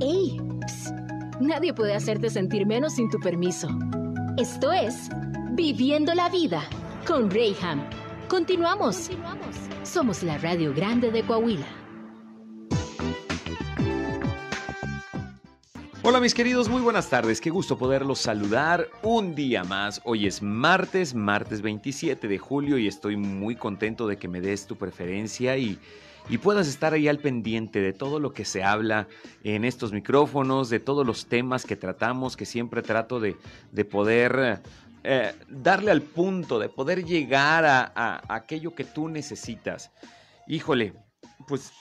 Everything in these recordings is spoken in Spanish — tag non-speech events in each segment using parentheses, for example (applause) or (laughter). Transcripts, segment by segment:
¡Ey! Psst. Nadie puede hacerte sentir menos sin tu permiso. Esto es Viviendo la Vida con Rayham. Continuamos. Somos la Radio Grande de Coahuila. Hola mis queridos, muy buenas tardes, qué gusto poderlos saludar un día más. Hoy es martes, martes 27 de julio y estoy muy contento de que me des tu preferencia y, y puedas estar ahí al pendiente de todo lo que se habla en estos micrófonos, de todos los temas que tratamos, que siempre trato de, de poder eh, darle al punto, de poder llegar a, a aquello que tú necesitas. Híjole, pues,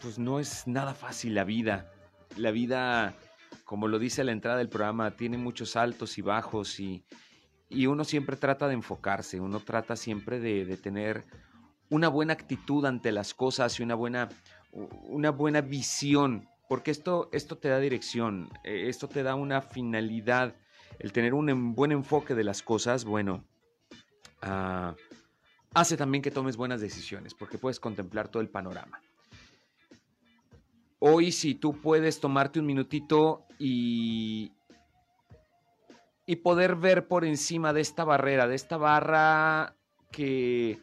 pues no es nada fácil la vida. La vida como lo dice la entrada del programa, tiene muchos altos y bajos y, y uno siempre trata de enfocarse, uno trata siempre de, de, tener una buena actitud ante las cosas y una buena, una buena visión, porque esto, esto te da dirección, eh, esto te da una finalidad, el tener un buen enfoque de las cosas, bueno, uh, hace también que tomes buenas decisiones, porque puedes contemplar todo el panorama. Hoy si tú puedes tomarte un minutito y, y poder ver por encima de esta barrera, de esta barra que,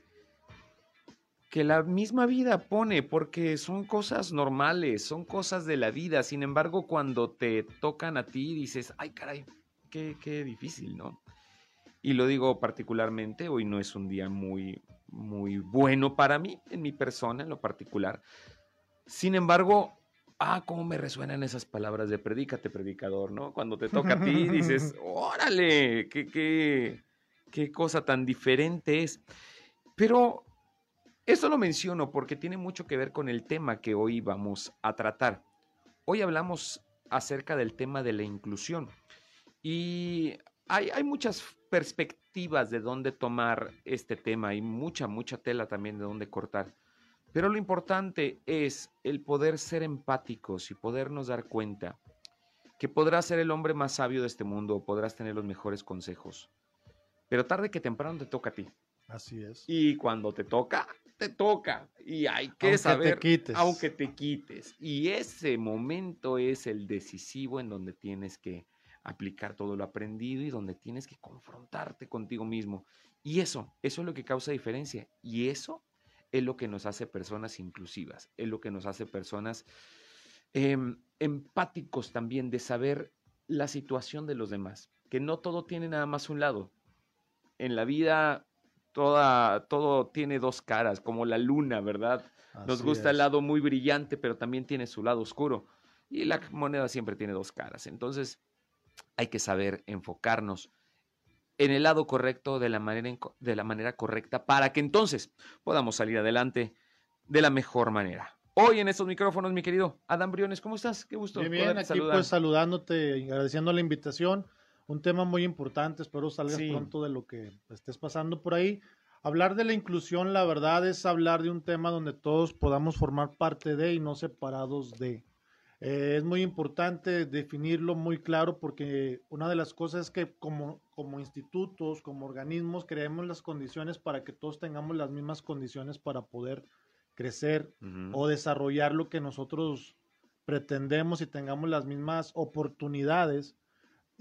que la misma vida pone, porque son cosas normales, son cosas de la vida. Sin embargo, cuando te tocan a ti, dices, ay caray, qué, qué difícil, ¿no? Y lo digo particularmente, hoy no es un día muy, muy bueno para mí, en mi persona, en lo particular. Sin embargo, ah, cómo me resuenan esas palabras de predícate, predicador, ¿no? Cuando te toca a ti, dices, (laughs) órale, qué, qué, qué cosa tan diferente es. Pero esto lo menciono porque tiene mucho que ver con el tema que hoy vamos a tratar. Hoy hablamos acerca del tema de la inclusión y hay, hay muchas perspectivas de dónde tomar este tema, hay mucha, mucha tela también de dónde cortar. Pero lo importante es el poder ser empáticos y podernos dar cuenta que podrás ser el hombre más sabio de este mundo o podrás tener los mejores consejos. Pero tarde que temprano te toca a ti. Así es. Y cuando te toca, te toca. Y hay que aunque saber, te quites. aunque te quites. Y ese momento es el decisivo en donde tienes que aplicar todo lo aprendido y donde tienes que confrontarte contigo mismo. Y eso, eso es lo que causa diferencia. Y eso es lo que nos hace personas inclusivas, es lo que nos hace personas eh, empáticos también de saber la situación de los demás, que no todo tiene nada más un lado. En la vida toda, todo tiene dos caras, como la luna, ¿verdad? Así nos gusta es. el lado muy brillante, pero también tiene su lado oscuro. Y la moneda siempre tiene dos caras. Entonces, hay que saber enfocarnos en el lado correcto, de la, manera, de la manera correcta, para que entonces podamos salir adelante de la mejor manera. Hoy en estos micrófonos, mi querido Adam Briones, ¿cómo estás? Qué gusto. Bien, bien aquí saludar. pues saludándote y agradeciendo la invitación. Un tema muy importante, espero salgas sí. pronto de lo que estés pasando por ahí. Hablar de la inclusión, la verdad, es hablar de un tema donde todos podamos formar parte de y no separados de. Eh, es muy importante definirlo muy claro porque una de las cosas es que como, como institutos, como organismos, creemos las condiciones para que todos tengamos las mismas condiciones para poder crecer uh -huh. o desarrollar lo que nosotros pretendemos y tengamos las mismas oportunidades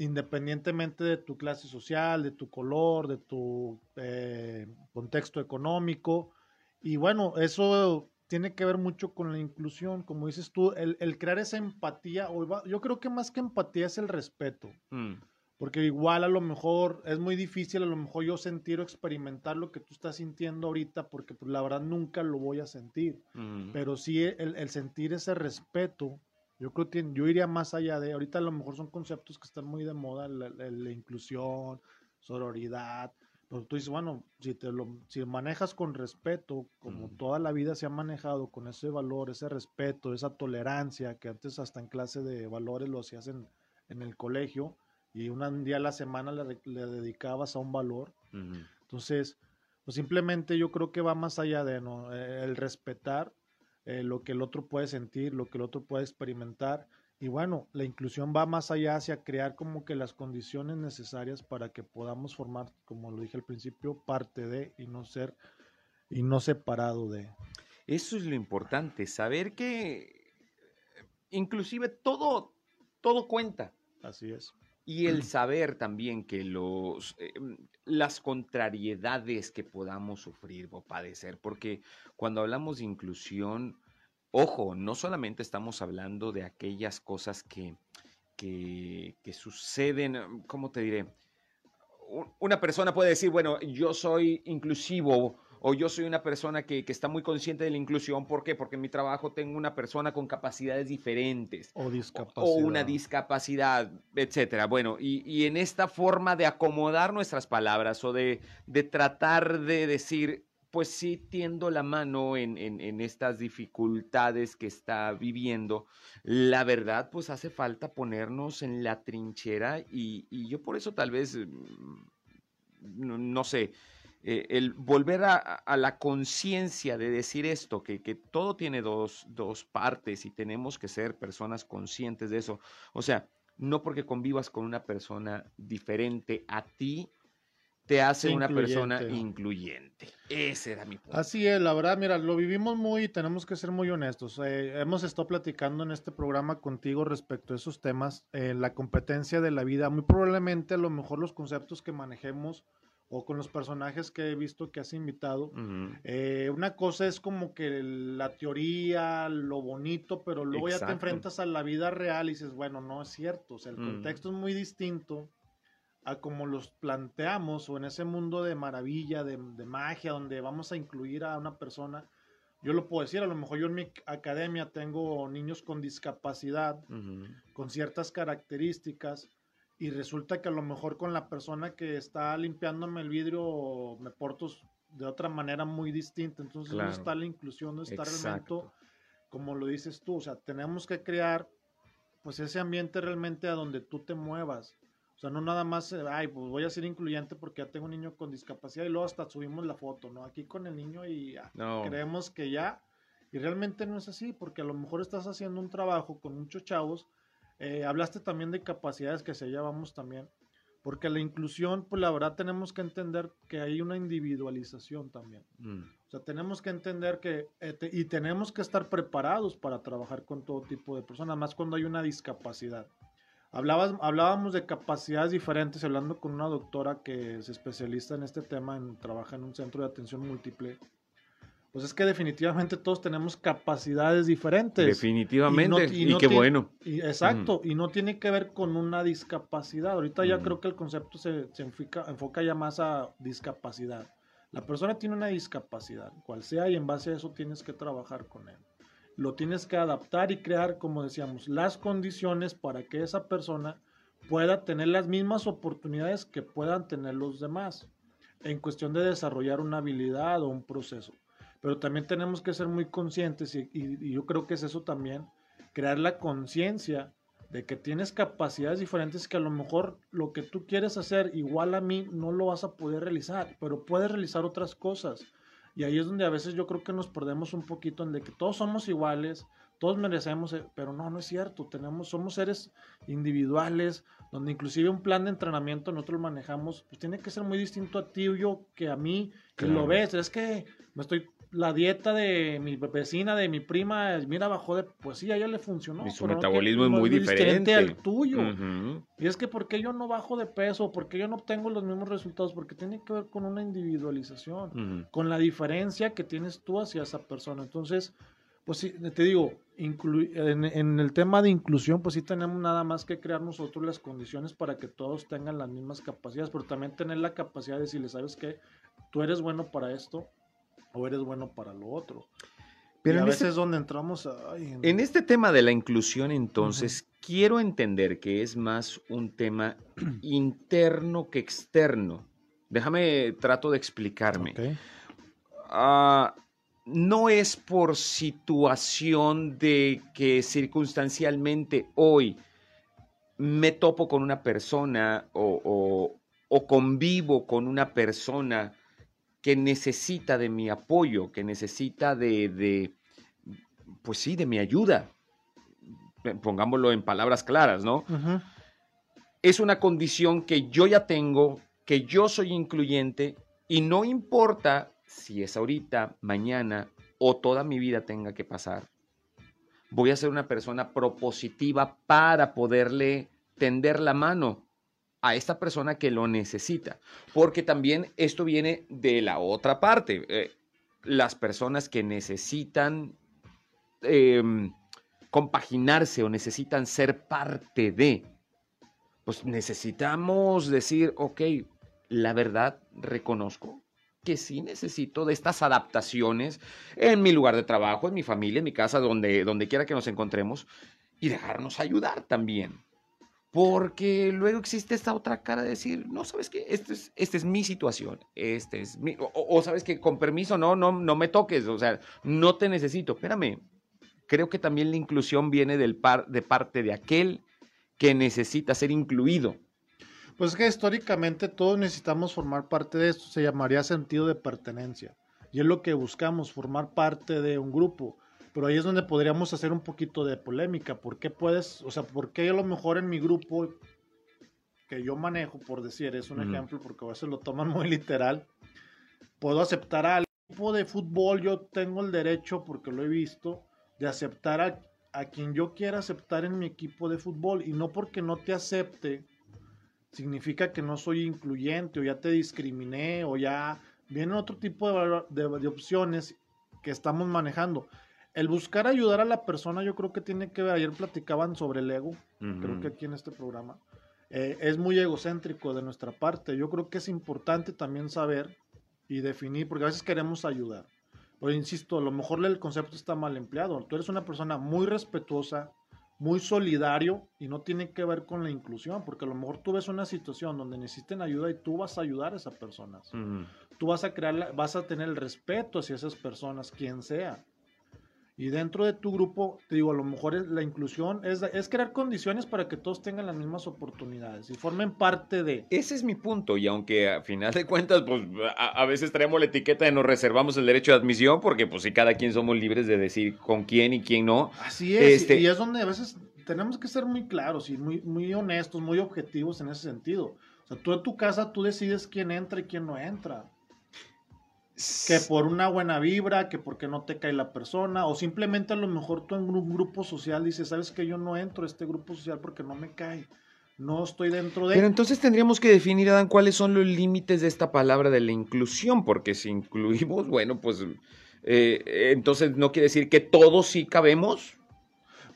independientemente de tu clase social, de tu color, de tu eh, contexto económico. Y bueno, eso tiene que ver mucho con la inclusión, como dices tú, el, el crear esa empatía, o yo creo que más que empatía es el respeto, mm. porque igual a lo mejor es muy difícil a lo mejor yo sentir o experimentar lo que tú estás sintiendo ahorita, porque pues, la verdad nunca lo voy a sentir, mm. pero sí el, el, sentir ese respeto, yo creo que yo iría más allá de, ahorita a lo mejor son conceptos que están muy de moda, la, la, la inclusión, sororidad, pero tú dices, bueno, si, te lo, si manejas con respeto, como mm. toda la vida se ha manejado, con ese valor, ese respeto, esa tolerancia, que antes hasta en clase de valores lo hacías en, en el colegio, y un día a la semana le, le dedicabas a un valor. Mm -hmm. Entonces, pues simplemente yo creo que va más allá de ¿no? el respetar eh, lo que el otro puede sentir, lo que el otro puede experimentar, y bueno, la inclusión va más allá hacia crear como que las condiciones necesarias para que podamos formar, como lo dije al principio, parte de y no ser y no separado de. Eso es lo importante, saber que inclusive todo, todo cuenta. Así es. Y el saber también que los, eh, las contrariedades que podamos sufrir o padecer, porque cuando hablamos de inclusión, ojo, no solamente estamos hablando de aquellas cosas que, que, que suceden, ¿cómo te diré? Una persona puede decir, bueno, yo soy inclusivo o yo soy una persona que, está muy consciente de la inclusión. ¿Por qué? Porque en mi trabajo tengo una persona con capacidades diferentes. O discapacidad. O, una discapacidad, etcétera. Bueno, y, en esta forma de acomodar nuestras palabras o de, tratar de decir, pues sí tiendo la mano en, estas dificultades que está viviendo. La verdad, pues hace falta ponernos en la trinchera y, yo por eso tal vez, mm, no sé, eh, el volver a, la conciencia de decir esto, que, todo tiene dos, partes y tenemos que ser personas conscientes de eso. O sea, no porque convivas con una persona diferente a ti, te hace una persona incluyente. Ese era mi punto. Así es, la verdad, mira, lo vivimos muy y tenemos que ser muy honestos. Eh, hemos estado platicando en este programa contigo respecto a esos temas, eh, la competencia de la vida. Muy probablemente a lo mejor los conceptos que manejemos o con los personajes que he visto que has invitado. Eh, una cosa es como que la teoría, lo bonito, pero luego ya te enfrentas a la vida real y dices, bueno, no es cierto, o sea, el contexto es muy distinto a como los planteamos o en ese mundo de maravilla, de, magia, donde vamos a incluir a una persona. Yo lo puedo decir, a lo mejor yo en mi academia tengo niños con discapacidad, con ciertas características, y resulta que a lo mejor con la persona que está limpiándome el vidrio me porto de otra manera muy distinta. Entonces no está la inclusión, no está realmente como lo dices tú. O sea, tenemos que crear pues ese ambiente realmente a donde tú te muevas. O sea, no nada más, eh, ay, pues voy a ser incluyente porque ya tengo un niño con discapacidad y luego hasta subimos la foto, ¿no? Aquí con el niño y ya. creemos que ya. Y realmente no es así, porque a lo mejor estás haciendo un trabajo con muchos chavos eh, hablaste también de capacidades que se llevamos también, porque la inclusión, pues la verdad tenemos que entender que hay una individualización también. Mm. O sea, tenemos que entender que, eh, y tenemos que estar preparados para trabajar con todo tipo de personas, más cuando hay una discapacidad. Hablabas, hablábamos de capacidades diferentes, hablando con una doctora que es especialista en este tema, en, trabaja en un centro de atención múltiple pues es que definitivamente todos tenemos capacidades diferentes. Definitivamente, y, qué bueno. exacto, y no tiene que ver con una discapacidad. Ahorita ya creo que el concepto se, enfoca, ya más a discapacidad. La persona tiene una discapacidad, cual sea, y en base a eso tienes que trabajar con él. Lo tienes que adaptar y crear, como decíamos, las condiciones para que esa persona pueda tener las mismas oportunidades que puedan tener los demás en cuestión de desarrollar una habilidad o un proceso pero también tenemos que ser muy conscientes y, yo creo que es eso también, crear la conciencia de que tienes capacidades diferentes que a lo mejor lo que tú quieres hacer igual a mí no lo vas a poder realizar, pero puedes realizar otras cosas. Y ahí es donde a veces yo creo que nos perdemos un poquito en de que todos somos iguales, todos merecemos, eh, pero no, no es cierto, tenemos, somos seres individuales, donde inclusive un plan de entrenamiento nosotros manejamos, pues tiene que ser muy distinto a ti o yo que a mí, que lo ves, es que me estoy la dieta de mi vecina, de mi prima, mira, bajó de, pues sí, a ella le funcionó. Y su metabolismo es muy diferente. al tuyo. Y es que, ¿por qué yo no bajo de peso? ¿Por qué yo no obtengo los mismos resultados? Porque tiene que ver con una individualización, con la diferencia que tienes tú hacia esa persona. Entonces, pues sí, te digo, en, en, el tema de inclusión, pues sí tenemos nada más que crear nosotros las condiciones para que todos tengan las mismas capacidades, pero también tener la capacidad de decirle, ¿sabes qué? Tú eres bueno para esto, o eres bueno para lo otro. Pero a veces es donde entramos. en... este tema de la inclusión, entonces, quiero entender que es más un tema (clears throat) interno que externo. Déjame, trato de explicarme. Ah, no es por situación de que circunstancialmente hoy me topo con una persona o convivo con una persona que necesita de mi apoyo, que necesita de, pues sí, de mi ayuda. Pongámoslo en palabras claras, ¿no? Es una condición que yo ya tengo, que yo soy incluyente y no importa si es ahorita, mañana o toda mi vida tenga que pasar. voy a ser una persona propositiva para poderle tender la mano a esta persona que lo necesita. Porque también esto viene de la otra parte. Eh, las personas que necesitan em, compaginarse o necesitan ser parte de, pues necesitamos decir, ok, la verdad reconozco que sí necesito de estas adaptaciones en mi lugar de trabajo, en mi familia, en mi casa, donde, donde quiera que nos encontremos, y dejarnos ayudar también. Porque luego existe esta otra cara de decir, no, sabes qué, esta es, este es mi situación, este es mi, o, sabes que con permiso, no, no, no me toques, o sea, no te necesito. Espérame, creo que también la inclusión viene del par, de parte de aquel que necesita ser incluido. Pues es que históricamente todos necesitamos formar parte de esto, se llamaría sentido de pertenencia. Y es lo que buscamos, formar parte de un grupo. Pero ahí es donde podríamos hacer un poquito de polémica. ¿Por qué puedes, o sea, por qué a lo mejor en mi grupo que yo manejo, por decir, es un ejemplo, porque a veces lo toman muy literal, puedo aceptar al equipo de fútbol, yo tengo el derecho, porque lo he visto, de aceptar a, a quien yo quiera aceptar en mi equipo de fútbol y no porque no te acepte significa que no soy incluyente o ya te discriminé o ya vienen otro tipo de, opciones que estamos manejando. El buscar ayudar a la persona yo creo que tiene que ver, ayer platicaban sobre el ego, creo que aquí en este programa, eh, es muy egocéntrico de nuestra parte. Yo creo que es importante también saber y definir, porque a veces queremos ayudar. Pero insisto, a lo mejor el concepto está mal empleado. Tú eres una persona muy respetuosa, muy solidario y no tiene que ver con la inclusión, porque a lo mejor tú ves una situación donde necesiten ayuda y tú vas a ayudar a esas personas. Tú vas a crear, vas a tener el respeto hacia esas personas, quien sea. Y dentro de tu grupo, te digo, a lo mejor es, la inclusión es, es, crear condiciones para que todos tengan las mismas oportunidades y formen parte de... Ese es mi punto, y aunque a final de cuentas, pues a, veces traemos la etiqueta de nos reservamos el derecho de admisión, porque pues si cada quien somos libres de decir con quién y quién no. Así es, este... y es donde a veces tenemos que ser muy claros y muy, muy honestos, muy objetivos en ese sentido. O sea, tú en tu casa, tú decides quién entra y quién no entra que por una buena vibra, que porque no te cae la persona, o simplemente a lo mejor tú en un grupo social dices, sabes que yo no entro a este grupo social porque no me cae, no estoy dentro de... Pero entonces tendríamos que definir, Adán, cuáles son los límites de esta palabra de la inclusión, porque si incluimos, bueno, pues eh, entonces no quiere decir que todos sí cabemos.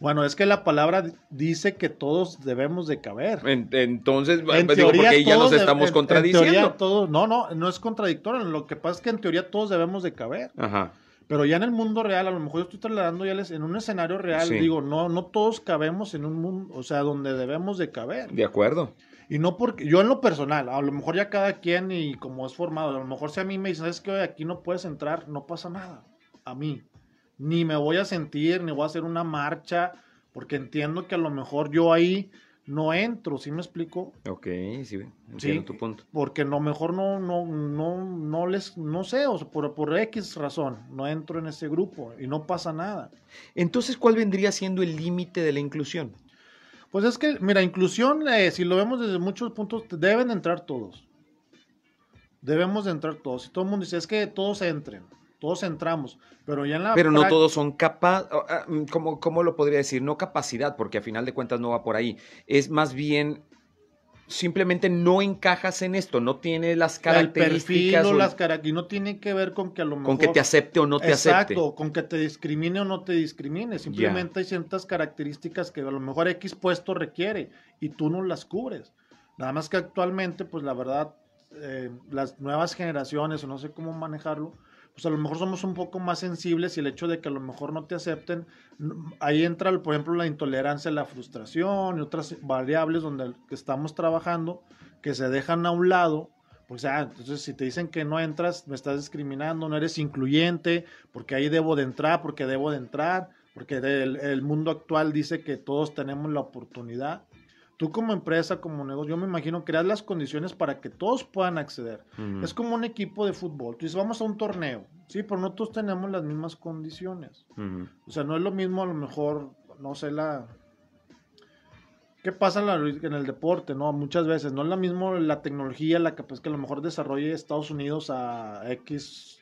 Bueno, es que la palabra dice que todos debemos de caber. entonces, en digo, porque ahí ya nos estamos contradiciendo. no, no, no es contradictorio. Lo que pasa es que en teoría todos debemos de caber. Ajá. Pero ya en el mundo real, a lo mejor yo estoy trasladando ya en un escenario real, digo, no, no todos cabemos en un mundo, o sea, donde debemos de caber. De acuerdo. Y no porque, yo en lo personal, a lo mejor ya cada quien y como es formado, a lo mejor si a mí me dicen, es que hoy aquí no puedes entrar, no pasa nada. A mí ni me voy a sentir, ni voy a hacer una marcha, porque entiendo que a lo mejor yo ahí no entro, ¿sí me explico? Ok, sí, entiendo tu punto. Porque a lo mejor no, no, no, no les, no sé, o sea, por, por X razón, no entro en ese grupo y no pasa nada. Entonces, ¿cuál vendría siendo el límite de la inclusión? Pues es que, mira, inclusión, eh, si lo vemos desde muchos puntos, deben entrar todos. Debemos de entrar todos. Y todo el mundo dice, es que todos entren todos entramos, pero ya en la... Pero no todos son capaces, ah, mm, ¿cómo, ¿cómo lo podría decir? No capacidad, porque a final de cuentas no va por ahí. Es más bien simplemente no encajas en esto, no tiene las características. El las y no tiene que ver con que a lo mejor. Con que te acepte o no te acepte. Exacto, con que te discrimine o no te discrimine. Simplemente hay ciertas características que a lo mejor X puesto requiere y tú no las cubres. Nada más que actualmente, pues la verdad, eh, las nuevas generaciones, o no sé cómo manejarlo, pues a lo mejor somos un poco más sensibles y el hecho de que a lo mejor no te acepten, ahí entra, por ejemplo, la intolerancia, la frustración y otras variables donde estamos trabajando que se dejan a un lado. Pues, ah, entonces si te dicen que no entras, me estás discriminando, no eres incluyente, porque ahí debo de entrar, porque debo de entrar, porque el mundo actual dice que todos tenemos la oportunidad tú como empresa, como negocio, yo me imagino creas las condiciones para que todos puedan acceder. Es como un equipo de fútbol. Tú dices, vamos a un torneo, sí, pero no todos tenemos las mismas condiciones. O sea, no es lo mismo a lo mejor, no sé, la... ¿Qué pasa en, el deporte? no Muchas veces no es lo mismo la tecnología, la que, pues, que a lo mejor desarrolle Estados Unidos a X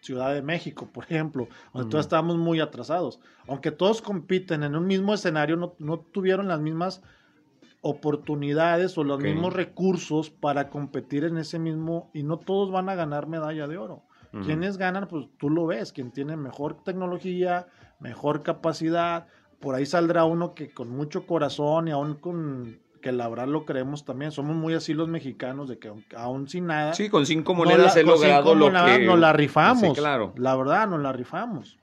Ciudad de México, por ejemplo, donde todos estábamos muy atrasados. Aunque todos compiten en un mismo escenario, no, no tuvieron las mismas oportunidades o los mismos recursos para competir en ese mismo y no todos van a ganar medalla de oro. Quienes ganan, pues tú lo ves, quien tiene mejor tecnología, mejor capacidad, por ahí saldrá uno que con mucho corazón y aún con que la verdad lo creemos también, somos muy así los mexicanos de que aún sin nada. Sí, con cinco monedas he logrado lo que... Nos la rifamos, claro. la verdad, nos la rifamos.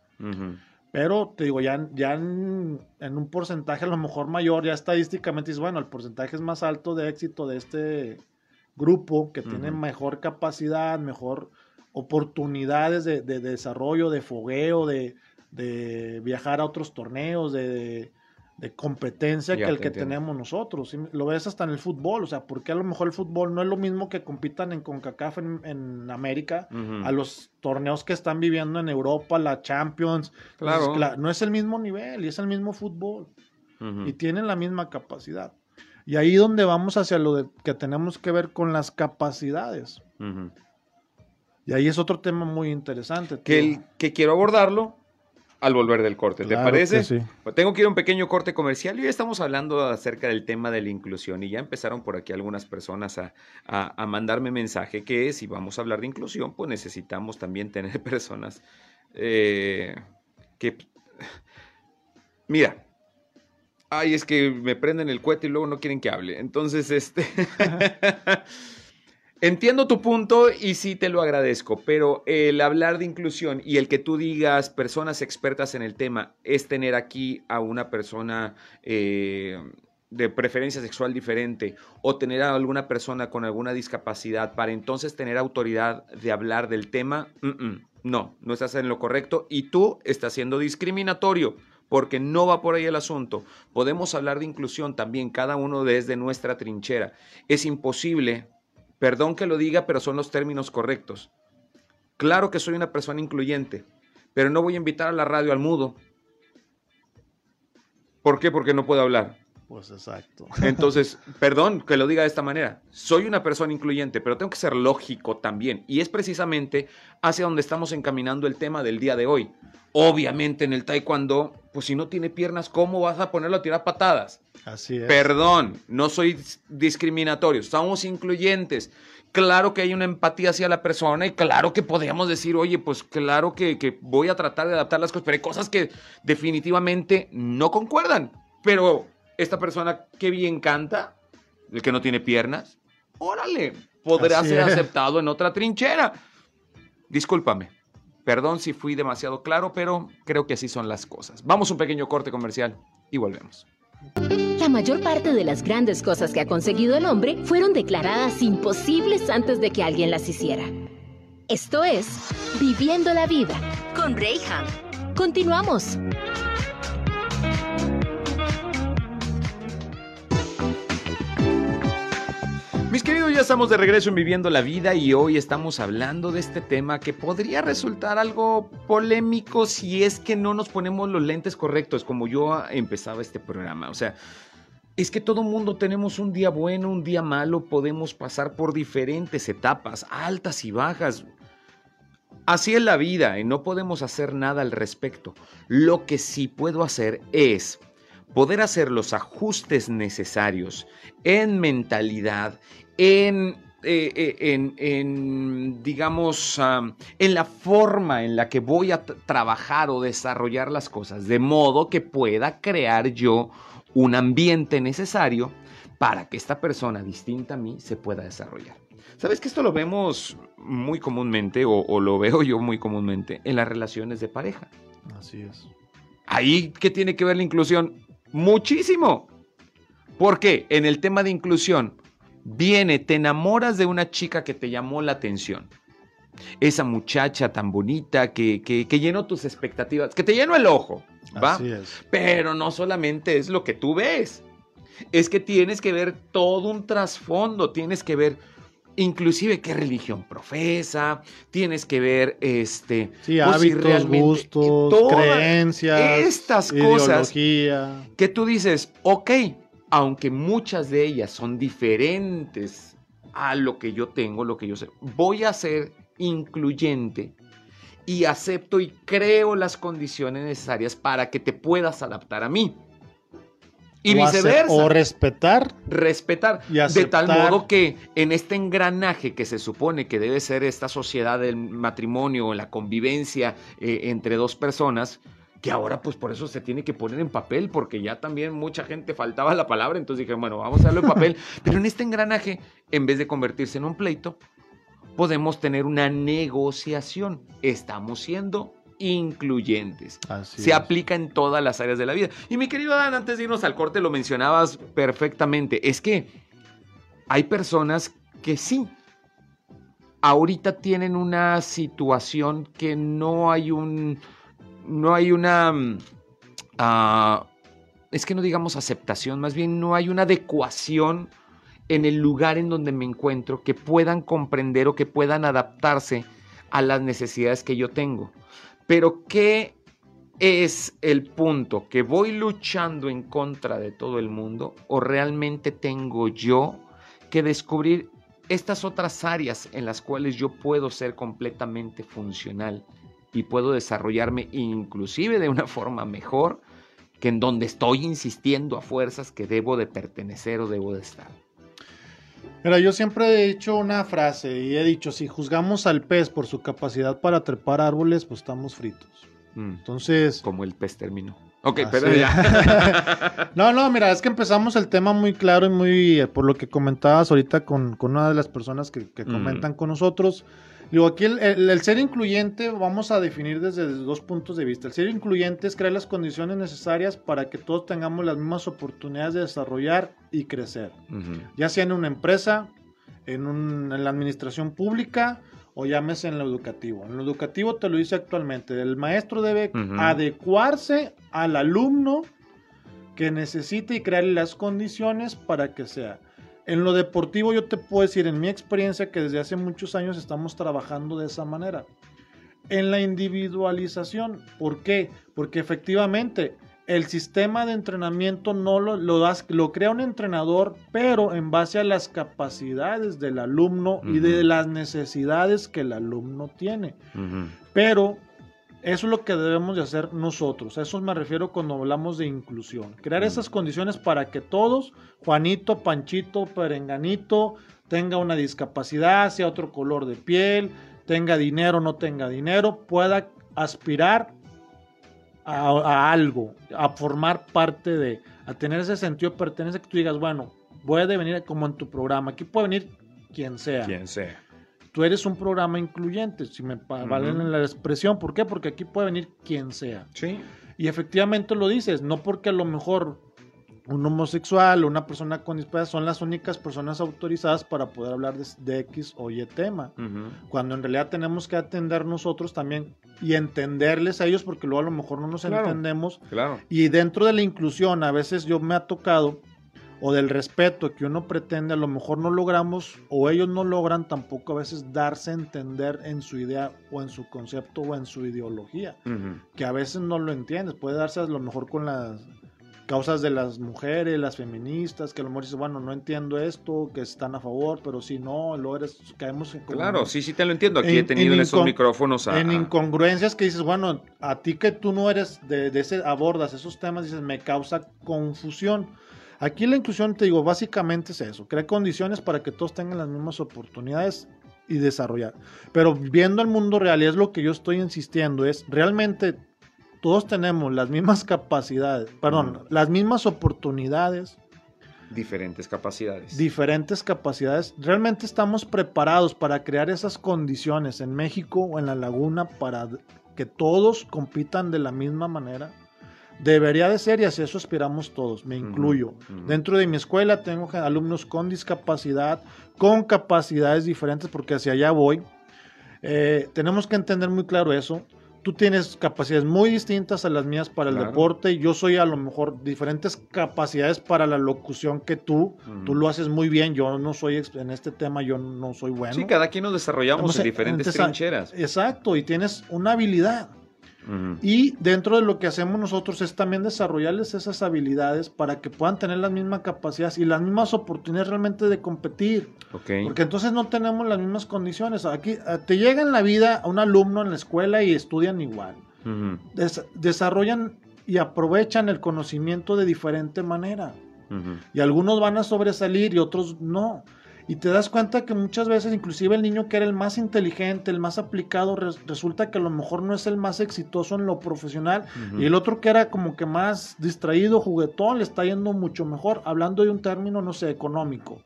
Pero te digo, ya, ya en, un porcentaje a lo mejor mayor, ya estadísticamente dices, bueno, el porcentaje es más alto de éxito de este grupo que tiene mejor capacidad, mejor oportunidades de, desarrollo, de fogueo, de, viajar a otros torneos, de, competencia que el que tenemos nosotros. Lo ves hasta en el fútbol, o sea, porque a lo mejor el fútbol no es lo mismo que compitan en CONCACAF en, América, a los torneos que están viviendo en Europa, la Champions. Claro. no es el mismo nivel y es el mismo fútbol. Y tienen la misma capacidad. Y ahí donde vamos hacia lo de, que tenemos que ver con las capacidades. Y ahí es otro tema muy interesante. Que, que quiero abordarlo al volver del corte, ¿te parece? Sí. Pues tengo que ir a un pequeño corte comercial y hoy estamos hablando acerca del tema de la inclusión y ya empezaron por aquí algunas personas a, a, mandarme mensaje que si vamos a hablar de inclusión, pues necesitamos también tener (laughs) personas eh, que... Mira, ay, es que me prenden el cohete y luego no quieren que hable. Entonces, este... (laughs) Entiendo tu punto y sí te lo agradezco, pero el hablar de inclusión y el que tú digas personas expertas en el tema es tener aquí a una persona eh, de preferencia sexual diferente o tener a alguna persona con alguna discapacidad para entonces tener autoridad de hablar del tema, no, no estás en lo correcto y tú estás siendo discriminatorio porque no va por ahí el asunto. Podemos hablar de inclusión también, cada uno desde nuestra trinchera. Es imposible Perdón que lo diga, pero son los términos correctos. Claro que soy una persona incluyente, pero no voy a invitar a la radio al mudo. ¿Por qué? Porque no puedo hablar. Pues exacto. Entonces, perdón que lo diga de esta manera. Soy una persona incluyente, pero tengo que ser lógico también. Y es precisamente hacia donde estamos encaminando el tema del día de hoy. Obviamente en el taekwondo, pues si no tiene piernas, ¿cómo vas a ponerlo a tirar patadas? Así es. Perdón, no soy discriminatorio, somos incluyentes. Claro que hay una empatía hacia la persona y claro que podríamos decir, oye, pues claro que, voy a tratar de adaptar las cosas, pero hay cosas que definitivamente no concuerdan. Pero esta persona que bien canta, el que no tiene piernas, órale, podrá ser aceptado en otra trinchera. Discúlpame. Perdón si fui demasiado claro, pero creo que así son las cosas. Vamos a un pequeño corte comercial y volvemos. La mayor parte de las grandes cosas que ha conseguido el hombre fueron declaradas imposibles antes de que alguien las hiciera. Esto es Viviendo la Vida con Rayham. Continuamos. Ya estamos de regreso en Viviendo la Vida y hoy estamos hablando de este tema que podría resultar algo polémico si es que no nos ponemos los lentes correctos, como yo empezaba este programa. O sea, es que todo mundo tenemos un día bueno, un día malo, podemos pasar por diferentes etapas, altas y bajas. Así es la vida y no podemos hacer nada al respecto. Lo que sí puedo hacer es poder hacer los ajustes necesarios en mentalidad, en, eh, eh, en, digamos, en la forma en la que voy a trabajar o desarrollar las cosas, de modo que pueda crear yo un ambiente necesario para que esta persona distinta a mí se pueda desarrollar. ¿Sabes que esto lo vemos muy comúnmente, o, o lo veo yo muy comúnmente, en las relaciones de pareja? Así es. Ahí, ¿qué tiene que ver la inclusión? Muchísimo. Porque en el tema de inclusión, viene, te enamoras de una chica que te llamó la atención. Esa muchacha tan bonita que, que, llenó tus expectativas, que te llenó el ojo, ¿va? Así es. Pero no solamente es lo que tú ves, es que tienes que ver todo un trasfondo, tienes que ver inclusive qué religión profesa, tienes que ver este sí, pues, hábitos, gustos, creencias, estas cosas que tú dices, ok, aunque muchas de ellas son diferentes a lo que yo tengo, lo que yo sé, voy a ser incluyente y acepto y creo las condiciones necesarias para que te puedas adaptar a mí. Y viceversa. o respetar. Respetar. de tal modo que en este engranaje que se supone que debe ser esta sociedad del matrimonio, la convivencia eh, entre dos personas, que ahora pues por eso se tiene que poner en papel, porque ya también mucha gente faltaba la palabra, entonces dije, bueno, vamos a hacerlo en papel, (laughs) pero en este engranaje, en vez de convertirse en un pleito, podemos tener una negociación. Estamos siendo incluyentes. Se aplica en todas las áreas de la vida. Y mi querido Dan, antes de irnos al corte lo mencionabas perfectamente, es que hay personas que sí, ahorita tienen una situación que no hay un no hay una... Mm, ah, es que no digamos aceptación, más bien no hay una adecuación en el lugar en donde me encuentro que puedan comprender o que puedan adaptarse a las necesidades que yo tengo. Pero ¿qué es el punto? ¿Que voy luchando en contra de todo el mundo o realmente tengo yo que descubrir estas otras áreas en las cuales yo puedo ser completamente funcional y puedo desarrollarme inclusive de una forma mejor que en donde estoy insistiendo a fuerzas que debo de pertenecer o debo de estar. Mira, yo siempre he dicho una frase y he dicho, si juzgamos al pez por su capacidad para trepar árboles, pues estamos fritos. Mm. Entonces... Como el pez terminó. Ok, pero ya. (laughs) no, no, mira, es que empezamos el tema muy claro y muy, por lo que comentabas ahorita con, con una de las personas que, que mm. comentan con nosotros. Digo, aquí el, ser incluyente vamos a definir desde dos puntos de vista. El ser incluyente es crear las condiciones necesarias para que todos tengamos las mismas oportunidades de desarrollar y crecer. Ya sea en una empresa, en, la administración pública o llámese en lo educativo. En lo educativo te lo dice actualmente. El maestro debe adecuarse al alumno que necesite y crearle las condiciones para que sea. En lo deportivo yo te puedo decir, en mi experiencia, que desde hace muchos años estamos trabajando de esa manera. En la individualización, ¿por qué? Porque efectivamente el sistema de entrenamiento no lo, lo, das, lo crea un entrenador, pero en base a las capacidades del alumno y de las necesidades que el alumno tiene. Pero eso es lo que debemos de hacer nosotros. A eso me refiero cuando hablamos de inclusión. Crear mm. esas condiciones para que todos, Juanito, Panchito, Perenganito, tenga una discapacidad, sea otro color de piel, tenga dinero o no tenga dinero, pueda aspirar a, algo, a formar parte de, a tener ese sentido de pertenencia que tú digas, bueno, puede venir como en tu programa, aquí puede venir quien sea. Quien sea tú eres un programa incluyente, si me valen la expresión. ¿Por qué? Porque aquí puede venir quien sea. Sí. Y efectivamente lo dices, no porque a lo mejor un homosexual o una persona con discapacidad son las únicas personas autorizadas para poder hablar de, X o Y tema. Cuando en realidad tenemos que atender nosotros también y entenderles a ellos porque luego a lo mejor no nos entendemos. Claro. Y dentro de la inclusión, a veces yo me ha tocado o del respeto que uno pretende, a lo mejor no logramos o ellos no logran tampoco a veces darse a entender en su idea o en su concepto o en su ideología, que a veces no lo entiendes, puede darse a lo mejor con las causas de las mujeres, las feministas, que a lo mejor dices, bueno, no entiendo esto, que están a favor, pero si no, lo eres, caemos en... Claro, sí, sí te lo entiendo, aquí he tenido en esos micrófonos En incongruencias que dices, bueno, a ti que tú no eres de, de ese, abordas esos temas, dices, me causa confusión Aquí la inclusión, te digo, básicamente es eso, crear condiciones para que todos tengan las mismas oportunidades y desarrollar. Pero viendo el mundo real, y es lo que yo estoy insistiendo, es realmente todos tenemos las mismas capacidades, perdón, las mismas oportunidades. Diferentes capacidades. Diferentes capacidades. Realmente estamos preparados para crear esas condiciones en México o en la laguna para que todos compitan de la misma manera. Debería de ser y así eso aspiramos todos, me incluyo. Dentro de mi escuela tengo alumnos con discapacidad, con capacidades diferentes, porque hacia allá voy. Eh, tenemos que entender muy claro eso. Tú tienes capacidades muy distintas a las mías para el deporte. Yo soy a lo mejor diferentes capacidades para la locución que tú. Tú lo haces muy bien. Yo no soy en este tema, yo no soy bueno. Sí, cada quien nos desarrollamos en diferentes trincheras. Exacto, y tienes una habilidad. Y dentro de lo que hacemos nosotros es también desarrollarles esas habilidades para que puedan tener las mismas capacidades y las mismas oportunidades realmente de competir. Porque entonces no tenemos las mismas condiciones. Aquí eh, te llega en la vida a un alumno en la escuela y estudian igual. desarrollan y aprovechan el conocimiento de diferente manera. Y algunos van a sobresalir y otros no. Y te das cuenta que muchas veces, inclusive el niño que era el más inteligente, el más aplicado, resulta que a lo mejor no es el más exitoso en lo profesional. Y el otro que era como que más distraído, juguetón, le está yendo mucho mejor. Hablando de un término, no sé, económico.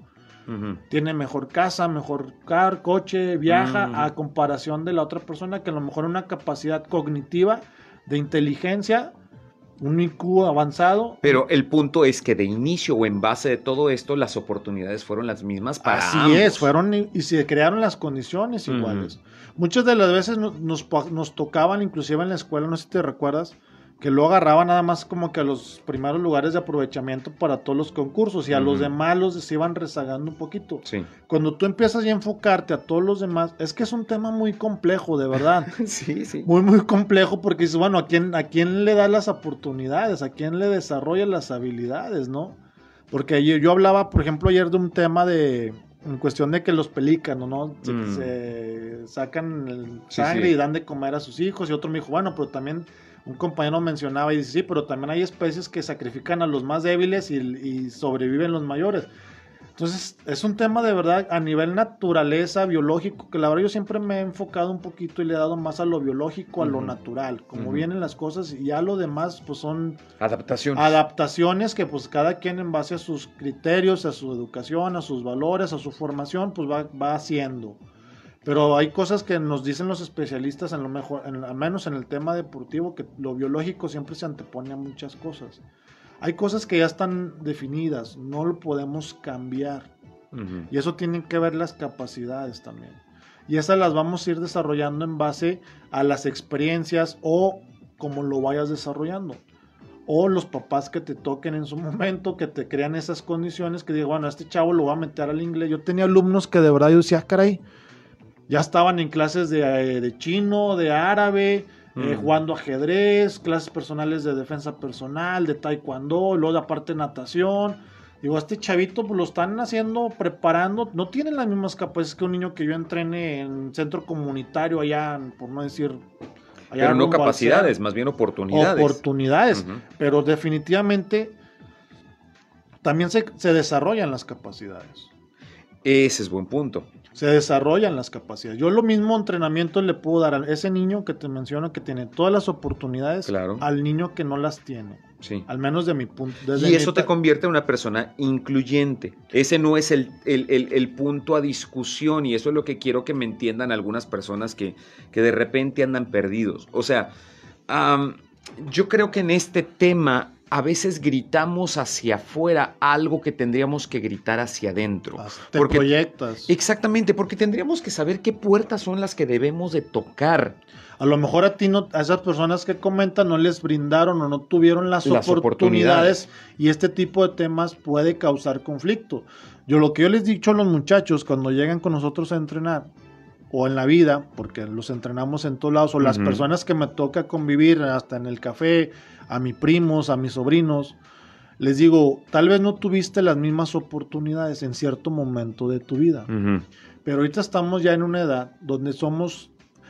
Tiene mejor casa, mejor car, coche, viaja, a comparación de la otra persona que a lo mejor una capacidad cognitiva de inteligencia un IQ avanzado. Pero el punto es que de inicio o en base de todo esto, las oportunidades fueron las mismas para Así es, fueron y se crearon las condiciones iguales. Muchas de las veces nos, nos, tocaban, inclusive en la escuela, no sé si te recuerdas, que lo agarraba nada más como que a los primeros lugares de aprovechamiento para todos los concursos y a los demás los se iban rezagando un poquito. Sí. Cuando tú empiezas a enfocarte a todos los demás, es que es un tema muy complejo, de verdad. (laughs) sí, sí. Muy, muy complejo porque dices, bueno, ¿a quién, ¿a quién le da las oportunidades? ¿A quién le desarrolla las habilidades, no? Porque yo, yo hablaba, por ejemplo, ayer de un tema de, en cuestión de que los pelícanos, ¿no? Se, mm. sacan el sangre y dan de comer a sus hijos y otro me dijo, bueno, pero también un compañero mencionaba y dice, sí, pero también hay especies que sacrifican a los más débiles y, sobreviven los mayores. Entonces, es un tema de verdad a nivel naturaleza, biológico, que la verdad yo siempre me he enfocado un poquito y le he dado más a lo biológico, a lo natural, como vienen las cosas y ya lo demás pues son adaptaciones. Adaptaciones que pues cada quien en base a sus criterios, a su educación, a sus valores, a su formación, pues va, va haciendo. Pero hay cosas que nos dicen los especialistas, en lo mejor, al menos en el tema deportivo, que lo biológico siempre se antepone a muchas cosas. Hay cosas que ya están definidas, no lo podemos cambiar. Y eso tienen que ver las capacidades también. Y esas las vamos a ir desarrollando en base a las experiencias o como lo vayas desarrollando. O los papás que te toquen en su momento, que te crean esas condiciones, que digan, bueno, este chavo lo va a meter al inglés. Yo tenía alumnos que de verdad yo decía, ah, caray, ya estaban en clases de, eh, chino, de árabe, eh, mm. jugando ajedrez, clases personales de defensa personal, de taekwondo, luego de aparte natación. Digo, este chavito pues, lo están haciendo, preparando, no tienen las mismas capacidades que un niño que yo entrene en centro comunitario allá, por no decir... Allá pero no capacidades, más bien oportunidades. Oportunidades, pero definitivamente también se, se desarrollan las capacidades. Ese es buen punto se desarrollan las capacidades. Yo lo mismo entrenamiento le puedo dar a ese niño que te menciono que tiene todas las oportunidades al niño que no las tiene. Sí. Al menos de mi punto. y eso te convierte en una persona incluyente. Ese no es el, el, punto a discusión y eso es lo que quiero que me entiendan algunas personas que, que de repente andan perdidos. O sea, yo creo que en este tema a veces gritamos hacia afuera algo que tendríamos que gritar hacia adentro. Te porque, proyectas. Exactamente, porque tendríamos que saber qué puertas son las que debemos de tocar. A lo mejor a ti no, a esas personas que comentan no les brindaron o no tuvieron las, oportunidades, y este tipo de temas puede causar conflicto. Yo lo que yo les he dicho a los muchachos cuando llegan con nosotros a entrenar o en la vida, porque los entrenamos en todos lados, o las personas que me toca convivir hasta en el café, a mis primos, a mis sobrinos, les digo, tal vez no tuviste las mismas oportunidades en cierto momento de tu vida, pero ahorita estamos ya en una edad donde somos,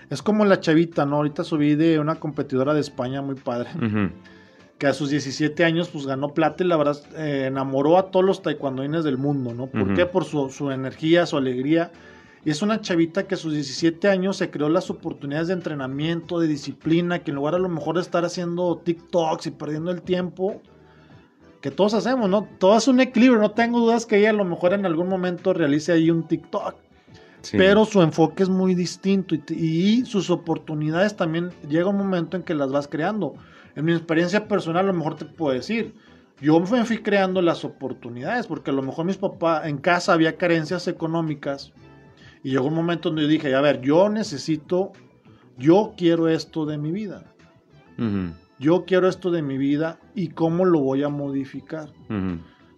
es como la chavita, ¿no? Ahorita subí de una competidora de España muy padre. que a sus 17 años pues ganó plata y la verdad eh, enamoró a todos los taekwondoines del mundo, ¿no? ¿Por qué? Por su, su, energía, su alegría es una chavita que a sus 17 años se creó las oportunidades de entrenamiento, de disciplina, que en lugar a lo mejor de estar haciendo TikToks y perdiendo el tiempo, que todos hacemos, ¿no? Todo es un equilibrio, no tengo dudas que ella a lo mejor en algún momento realice ahí un TikTok. Pero su enfoque es muy distinto y, y, sus oportunidades también llega un momento en que las vas creando. En mi experiencia personal, a lo mejor te puedo decir, yo me fui creando las oportunidades porque a lo mejor mis papás en casa había carencias económicas y llegó un momento donde yo dije, a ver, yo necesito, yo quiero esto de mi vida. Yo quiero esto de mi vida y cómo lo voy a modificar.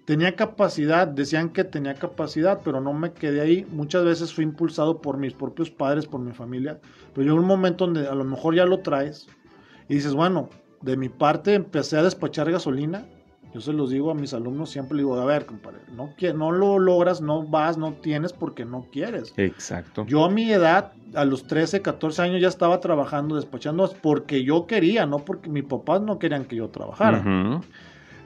Tenía capacidad, decían que tenía capacidad, pero no me quedé ahí. Muchas veces fui impulsado por mis propios padres, por mi familia. Pero llegó un momento donde a lo mejor ya lo traes Y dices, bueno, de mi parte empecé a despachar gasolina. Yo se los digo a mis alumnos, siempre digo, a ver, compadre, no, no lo logras, no vas, no tienes porque no quieres. Exacto. Yo a mi edad, a los 13, 14 años, ya estaba trabajando, despachando porque yo quería, no porque mis papás no querían que yo trabajara.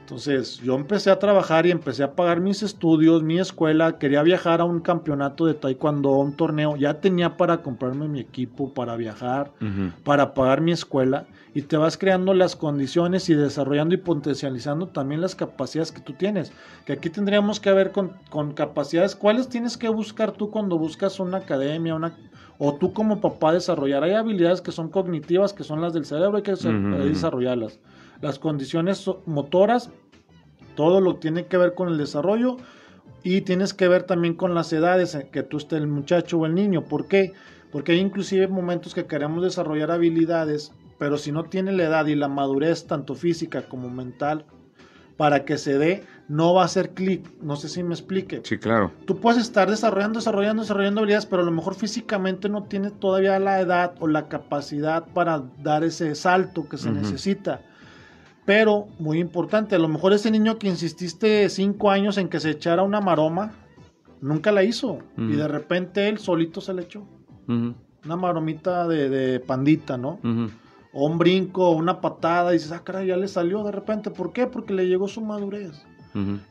Entonces yo empecé a trabajar y empecé a pagar mis estudios, mi escuela, quería viajar a un campeonato de taekwondo, un torneo, ya tenía para comprarme mi equipo, para viajar, para pagar mi escuela y te vas creando las condiciones y desarrollando y potencializando también las capacidades que tú tienes. Que aquí tendríamos que ver con, capacidades, ¿cuáles tienes que buscar tú cuando buscas una academia, una o tú como papá desarrollar? Hay habilidades que son cognitivas, que son las del cerebro, hay que desarrollarlas las condiciones motoras, todo lo tiene que ver con el desarrollo y tienes que ver también con las edades en que tú estés el muchacho o el niño. ¿Por qué? Porque hay inclusive momentos que queremos desarrollar habilidades, pero si no tiene la edad y la madurez tanto física como mental para que se dé, no va a hacer clic. No sé si me explique. Sí, claro. Tú puedes estar desarrollando, desarrollando, desarrollando habilidades, pero a lo mejor físicamente no tiene todavía la edad o la capacidad para dar ese salto que se necesita. Pero, muy importante, a lo mejor ese niño que insististe cinco años en que se echara una maroma, nunca la hizo. Y de repente él solito se le echó. Una maromita de, pandita, ¿no? O un brinco, una patada, y dices, ah, caray, ya le salió de repente. ¿Por qué? Porque le llegó su madurez.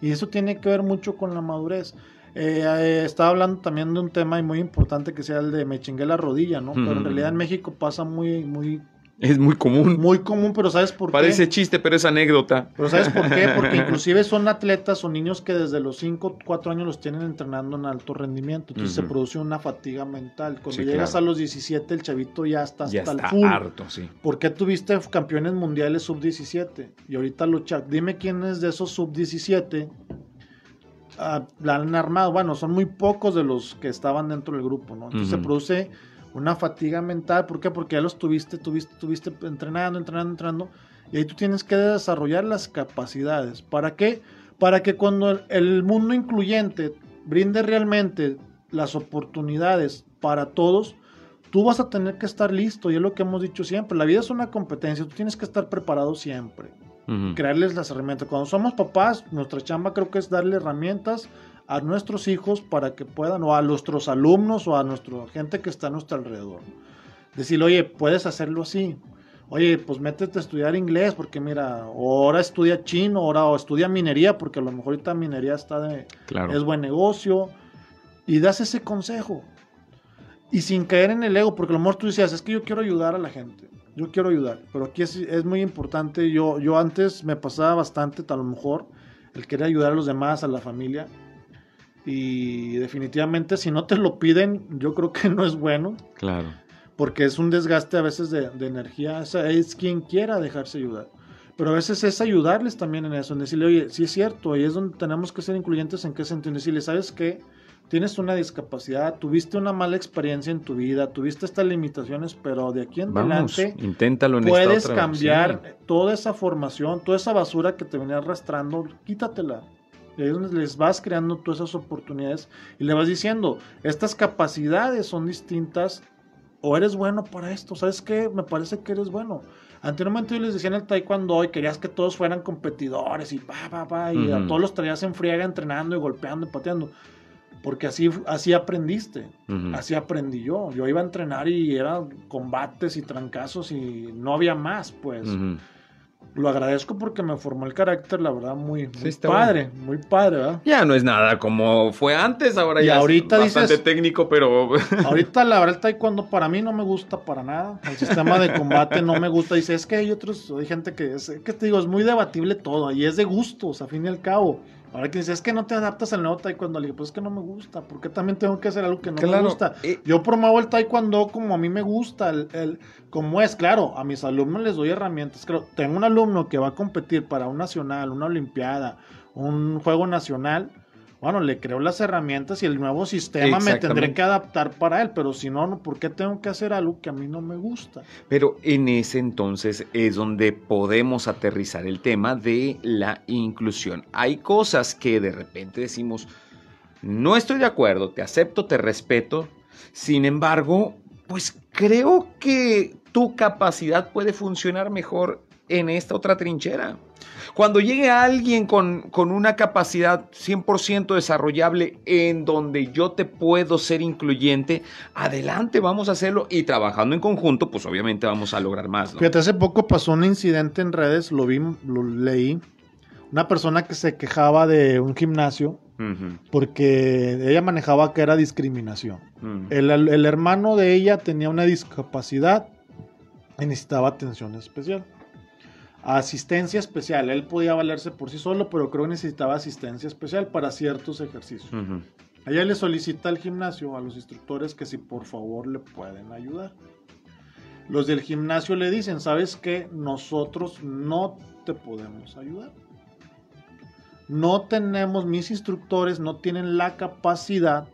Y eso tiene que ver mucho con la madurez. Eh, eh, estaba hablando también de un tema muy importante que sea el de me chingué la rodilla, ¿no? Pero en realidad en México pasa muy, muy es muy común. Muy común, pero ¿sabes por qué? Parece chiste, pero es anécdota. Pero ¿sabes por qué? Porque (laughs) inclusive son atletas o niños que desde los 5, 4 años los tienen entrenando en alto rendimiento. Entonces se produce una fatiga mental. Cuando llegas a los 17, el chavito ya está hasta el full. harto, sí. ¿Por qué tuviste campeones mundiales sub-17? Y ahorita lucha. Dime quién es de esos sub-17 ah, la han armado. Bueno, son muy pocos de los que estaban dentro del grupo, ¿no? Entonces se produce una fatiga mental. ¿Por qué? Porque ya los tuviste, tuviste, tuviste entrenando, entrenando, entrenando. Y ahí tú tienes que desarrollar las capacidades. ¿Para qué? Para que cuando el mundo incluyente brinde realmente las oportunidades para todos, tú vas a tener que estar listo. Y es lo que hemos dicho siempre. La vida es una competencia. Tú tienes que estar preparado siempre. Crearles las herramientas. Cuando somos papás, nuestra chamba creo que es darle herramientas a nuestros hijos para que puedan, o a nuestros alumnos o a nuestra gente que está a nuestro alrededor. Decir, oye, puedes hacerlo así. Oye, pues métete a estudiar inglés porque mira, ahora estudia chino, ahora o estudia minería porque a lo mejor ahorita minería está de, es buen negocio. Y das ese consejo. Y sin caer en el ego, porque a lo mejor tú decías, es que yo quiero ayudar a la gente. Yo quiero ayudar, pero aquí es, es muy importante. Yo, yo antes me pasaba bastante, a lo mejor, el querer ayudar a los demás, a la familia. Y definitivamente si no te lo piden, yo creo que no es bueno. Claro. Porque es un desgaste a veces de, energía. es quien quiera dejarse ayudar. Pero a veces es ayudarles también en eso, en decirle, oye, sí es cierto, ahí es donde tenemos que ser incluyentes en qué sentido. Decirle, ¿sabes qué? Tienes una discapacidad, tuviste una mala experiencia en tu vida, tuviste estas limitaciones, pero de aquí en adelante inténtalo puedes cambiar toda esa formación, toda esa basura que te venía arrastrando, quítatela. Y ahí es donde les vas creando todas esas oportunidades y le vas diciendo, estas capacidades son distintas o eres bueno para esto, ¿sabes qué? Me parece que eres bueno. Anteriormente yo les decía en el taekwondo y querías que todos fueran competidores y pa, pa, pa, y a todos los traías en friega entrenando y golpeando y pateando. Porque así, así aprendiste, así aprendí yo. Yo iba a entrenar y eran combates y trancazos y no había más, pues lo agradezco porque me formó el carácter, la verdad, muy, padre, muy padre, ¿verdad? Ya no es nada como fue antes, ahora ya ahorita es bastante técnico, pero... (laughs) ahorita la verdad el taekwondo para mí no me gusta para nada, el sistema de combate no me gusta, dice, es que hay otros, hay gente que, es, que te digo, es muy debatible todo, y es de gustos, a fin y al cabo. Ahora que dices, es que no te adaptas al nuevo taekwondo. Le digo, pues es que no me gusta. porque también tengo que hacer algo que no me gusta? Eh, Yo promuevo el taekwondo como a mí me gusta. El, como es, claro, a mis alumnos les doy herramientas. Creo, tengo un alumno que va a competir para un nacional, una olimpiada, un juego nacional bueno, le creo las herramientas y el nuevo sistema me tendré que adaptar para él, pero si no, ¿por qué tengo que hacer algo que a mí no me gusta? Pero en ese entonces es donde podemos aterrizar el tema de la inclusión. Hay cosas que de repente decimos, no estoy de acuerdo, te acepto, te respeto, sin embargo, pues creo que tu capacidad puede funcionar mejor en esta otra trinchera. Cuando llegue alguien con, con una capacidad 100% desarrollable en donde yo te puedo ser incluyente, adelante, vamos a hacerlo y trabajando en conjunto, pues obviamente vamos a lograr más. Fíjate, hace poco pasó un incidente en redes, lo vi, lo leí, una persona que se quejaba de un gimnasio porque ella manejaba que era discriminación. el, el hermano de ella tenía una discapacidad y necesitaba atención especial asistencia especial. Él podía valerse por sí solo, pero creo que necesitaba asistencia especial para ciertos ejercicios. Ella le solicita al gimnasio, a los instructores, que si por favor le pueden ayudar. Los del gimnasio le dicen, ¿sabes qué? Nosotros no te podemos ayudar. No tenemos, mis instructores no tienen la capacidad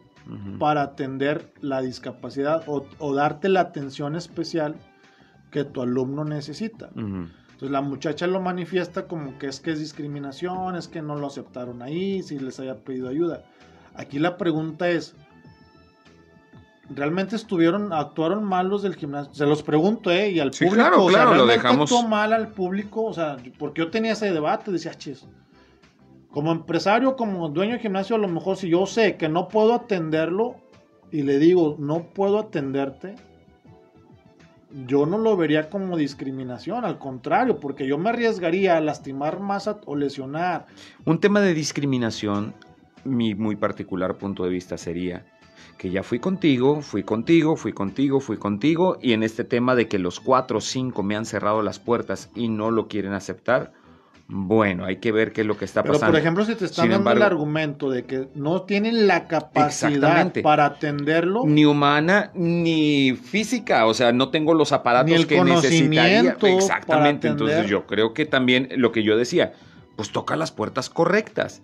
para atender la discapacidad o, darte la atención especial que tu alumno necesita. Entonces la muchacha lo manifiesta como que es que es discriminación, es que no lo aceptaron ahí, si les haya pedido ayuda. Aquí la pregunta es, ¿realmente estuvieron, actuaron mal los del gimnasio? Se los pregunto, ¿eh? Y al público, claro, claro, lo dejamos. actuó mal al público? O sea, porque yo tenía ese debate, decía, chis, como empresario, como dueño de gimnasio, a lo mejor si yo sé que no puedo atenderlo y le digo, no puedo atenderte, yo no lo vería como discriminación, al contrario, porque yo me arriesgaría a lastimar más o lesionar. Un tema de discriminación, mi muy particular punto de vista sería que ya fui contigo, fui contigo, fui contigo, fui contigo, y en este tema de que los cuatro o cinco me han cerrado las puertas y no lo quieren aceptar, bueno, hay que ver qué es lo que está pasando. Pero, por ejemplo, si te están dando el argumento de que no tienen la capacidad para atenderlo. Ni humana, ni física. O sea, no tengo los aparatos que necesitaría. Exactamente. Entonces, yo creo que también lo que yo decía, pues toca las puertas correctas.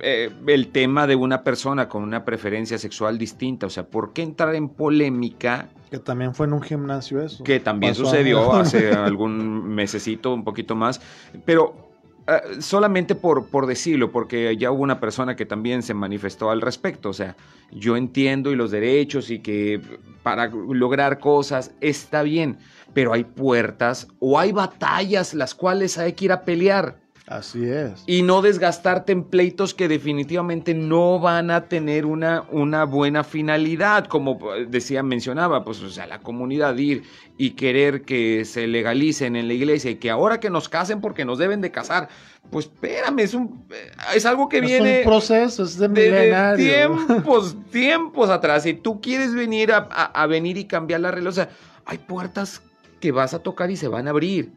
Eh, el tema de una persona con una preferencia sexual distinta. O sea, ¿por qué entrar en polémica? Que también fue en un gimnasio eso. Que también sucedió hace (laughs) algún mesecito, un poquito más. Pero Ah, solamente por, por decirlo, porque ya hubo una persona que también se manifestó al respecto. O sea, yo entiendo y los derechos y que para lograr cosas está bien, pero hay puertas o hay batallas las cuales hay que ir a pelear. Así es. Y no desgastarte en pleitos que definitivamente no van a tener una, una buena finalidad, como decía, mencionaba, pues, o sea, la comunidad ir y querer que se legalicen en la iglesia y que ahora que nos casen porque nos deben de casar, pues espérame, es, un, es algo que viene... Es un proceso, es de, tiempos, tiempos atrás. Si tú quieres venir a, a venir y cambiar la regla, o sea, hay puertas que vas a tocar y se van a abrir.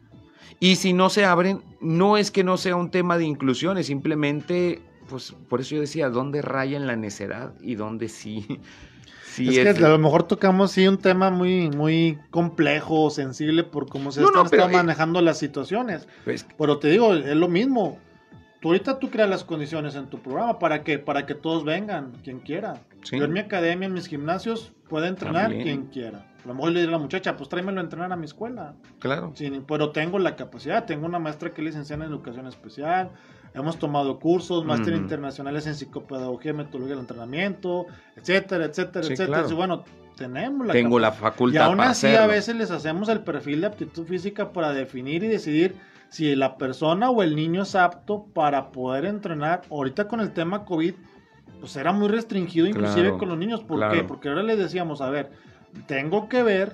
Y si no se abren, no es que no sea un tema de inclusión, es simplemente, pues por eso yo decía, ¿dónde raya en la necedad y dónde sí? (laughs) sí es, que a lo mejor tocamos sí un tema muy, muy complejo, sensible por cómo se están, eh, manejando las situaciones. Pues pero te digo, es lo mismo. Tú ahorita tú creas las condiciones en tu programa para que para que todos vengan, quien quiera. Yo en mi academia, en mis gimnasios, puede entrenar quien quiera. A lo mejor le diré a la muchacha, pues tráemelo a entrenar a mi escuela. Claro. pero tengo la capacidad, tengo una maestra que es licenciada en educación especial, hemos tomado cursos, máster internacionales en psicopedagogía, metodología del entrenamiento, etcétera, etcétera, etcétera. Y bueno, tenemos la Tengo la facultad. Y aún así a veces les hacemos el perfil de aptitud física para definir y decidir si la persona o el niño es apto para poder entrenar. Ahorita con el tema COVID, pues era muy restringido inclusive con los niños. ¿Por qué? Porque ahora les decíamos, a ver, tengo que ver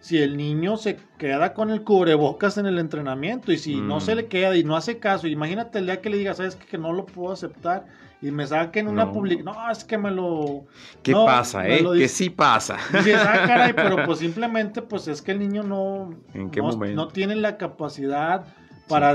si el niño se queda con el cubrebocas en el entrenamiento y si no se le mm. queda y no hace caso, imagínate el día que le diga, sabes que, no lo puedo aceptar y me saquen una publicación, no, es que me lo... ¿Qué pasa, eh? que sí pasa. (laughs) Ah, caray, pero pues (laughs) simplemente pues es que el niño no, no, tiene la capacidad para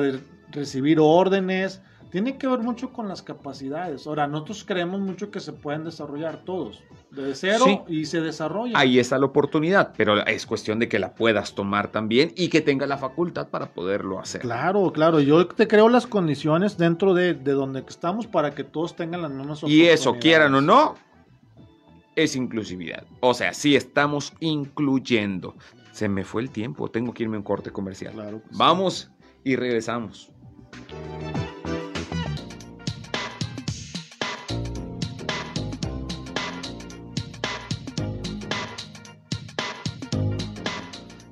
recibir órdenes, tiene que ver mucho con las capacidades. Ahora, nosotros creemos mucho que se pueden desarrollar todos, de cero y se desarrollan. Ahí está la oportunidad, pero es cuestión de que la puedas tomar también y que tenga la facultad para poderlo hacer. Claro, claro. Yo te creo las condiciones dentro de, de donde estamos para que todos tengan las mismas oportunidades. Y eso, quieran o no, es inclusividad. O sea, sí estamos incluyendo. Se me fue el tiempo, tengo que irme a un corte comercial. Vamos y regresamos.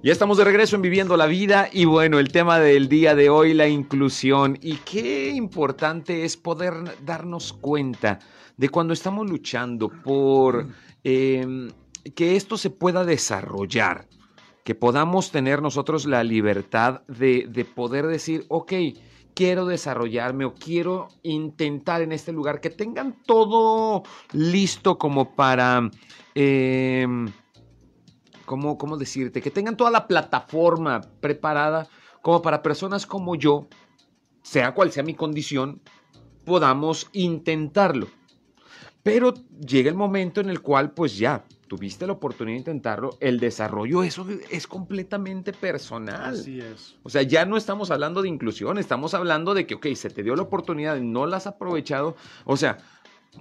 Ya estamos de regreso en Viviendo la Vida y bueno, el tema del día de hoy, la inclusión. Y qué importante es poder darnos cuenta de cuando estamos luchando por em, que esto se pueda desarrollar, que podamos tener nosotros la libertad de, de poder decir, ok, quiero desarrollarme o quiero intentar en este lugar, que tengan todo listo como para... Eh, ¿cómo, ¿cómo, decirte? Que tengan toda la plataforma preparada como para personas como yo, sea cual sea mi condición, podamos intentarlo. Pero llega el momento en el cual pues ya tuviste la oportunidad de intentarlo, el desarrollo eso es completamente personal. Así es. O sea, ya no estamos hablando de inclusión, estamos hablando de que, ok, se te dio la oportunidad, no la has aprovechado. O sea,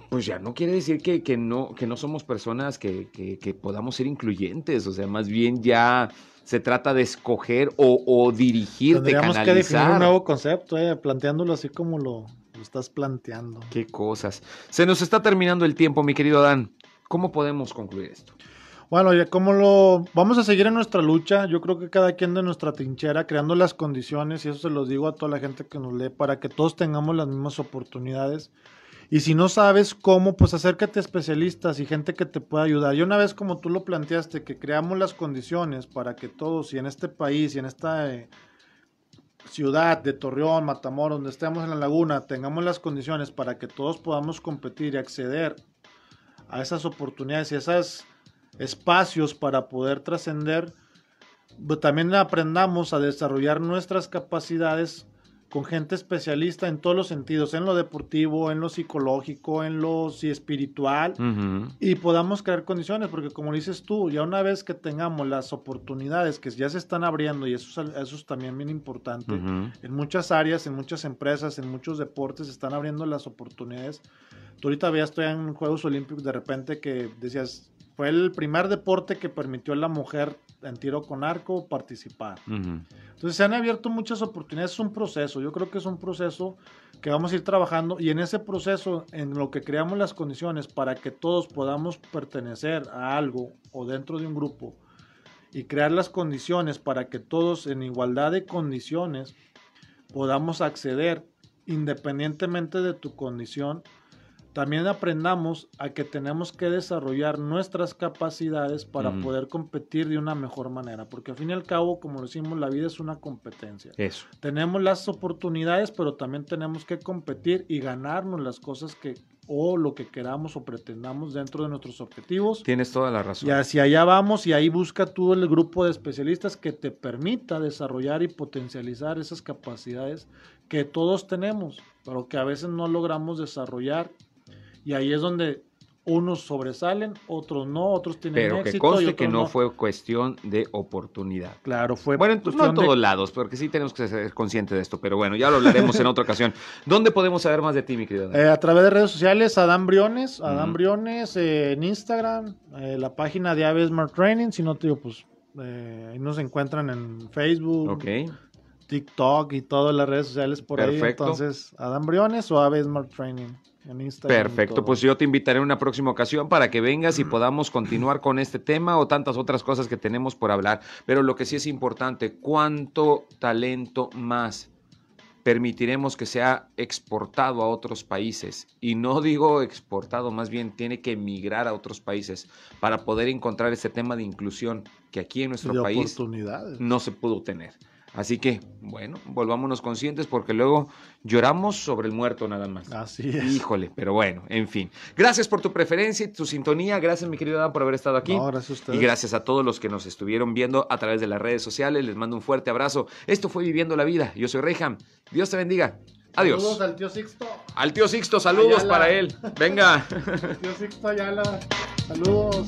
pues ya no quiere decir que, que no, que no somos personas que, que, podamos ser incluyentes. O sea, más bien ya se trata de escoger o, o dirigirte, Tendríamos que definir un nuevo concepto, eh, planteándolo así como lo, estás planteando. Qué cosas. Se nos está terminando el tiempo, mi querido Adán. ¿Cómo podemos concluir esto? Bueno, ya como lo vamos a seguir en nuestra lucha, yo creo que cada quien de nuestra trinchera creando las condiciones y eso se los digo a toda la gente que nos lee para que todos tengamos las mismas oportunidades. Y si no sabes cómo, pues acércate a especialistas y gente que te pueda ayudar. Y una vez como tú lo planteaste, que creamos las condiciones para que todos y en este país y en esta eh, ciudad de Torreón, Matamoros, donde estemos en la laguna, tengamos las condiciones para que todos podamos competir y acceder a esas oportunidades y esos espacios para poder trascender, pues, también aprendamos a desarrollar nuestras capacidades con gente especialista en todos los sentidos, en lo deportivo, en lo psicológico, en lo espiritual, y podamos crear condiciones, porque como dices tú, ya una vez que tengamos las oportunidades que ya se están abriendo, y eso, eso es también bien importante, en muchas áreas, en muchas empresas, en muchos deportes, se están abriendo las oportunidades. Tú ahorita veías, estoy en Juegos Olímpicos, de repente que decías, fue el primer deporte que permitió a la mujer en tiro con arco participar. Entonces se han abierto muchas oportunidades, es un proceso, yo creo que es un proceso que vamos a ir trabajando y en ese proceso, en lo que creamos las condiciones para que todos podamos pertenecer a algo o dentro de un grupo y crear las condiciones para que todos en igualdad de condiciones podamos acceder independientemente de tu condición también aprendamos a que tenemos que desarrollar nuestras capacidades para poder competir de una mejor manera, porque al fin y al cabo, como decimos, la vida es una competencia. Eso. Tenemos las oportunidades, pero también tenemos que competir y ganarnos las cosas que o lo que queramos o pretendamos dentro de nuestros objetivos. Tienes toda la razón. Y hacia allá vamos y ahí busca tú el grupo de especialistas que te permita desarrollar y potencializar esas capacidades que todos tenemos, pero que a veces no logramos desarrollar y ahí es donde unos sobresalen, otros no, otros tienen Pero que conste que no, fue cuestión de oportunidad. Claro, fue Bueno, entonces no en todos lados, porque sí tenemos que ser conscientes de esto, pero bueno, ya lo hablaremos en otra ocasión. ¿Dónde podemos saber más de ti, mi querido? Eh, a través de redes sociales, Adam Briones, Adam Briones eh, en Instagram, eh, la página de Ave Smart Training, si no te digo, pues ahí nos encuentran en Facebook, TikTok y todas las redes sociales por ahí. Entonces, Adam Briones o Ave Smart Training. Perfecto, pues yo te invitaré en una próxima ocasión para que vengas y podamos continuar con este tema o tantas otras cosas que tenemos por hablar. Pero lo que sí es importante, ¿cuánto talento más permitiremos que sea exportado a otros países? Y no digo exportado, más bien tiene que emigrar a otros países para poder encontrar ese tema de inclusión que aquí en nuestro país no se pudo tener. Así que, bueno, volvámonos conscientes porque luego lloramos sobre el muerto nada más. Así es. Híjole, pero bueno, en fin. Gracias por tu preferencia y tu sintonía. Gracias, mi querido Adam, por haber estado aquí. No, gracias a ustedes. Y gracias a todos los que nos estuvieron viendo a través de las redes sociales. Les mando un fuerte abrazo. Esto fue Viviendo la Vida. Yo soy Reyham. Dios te bendiga. Adiós. Saludos al tío Sixto. Al tío Sixto, saludos para él. Venga. (laughs) tío Sixto Ayala. Saludos.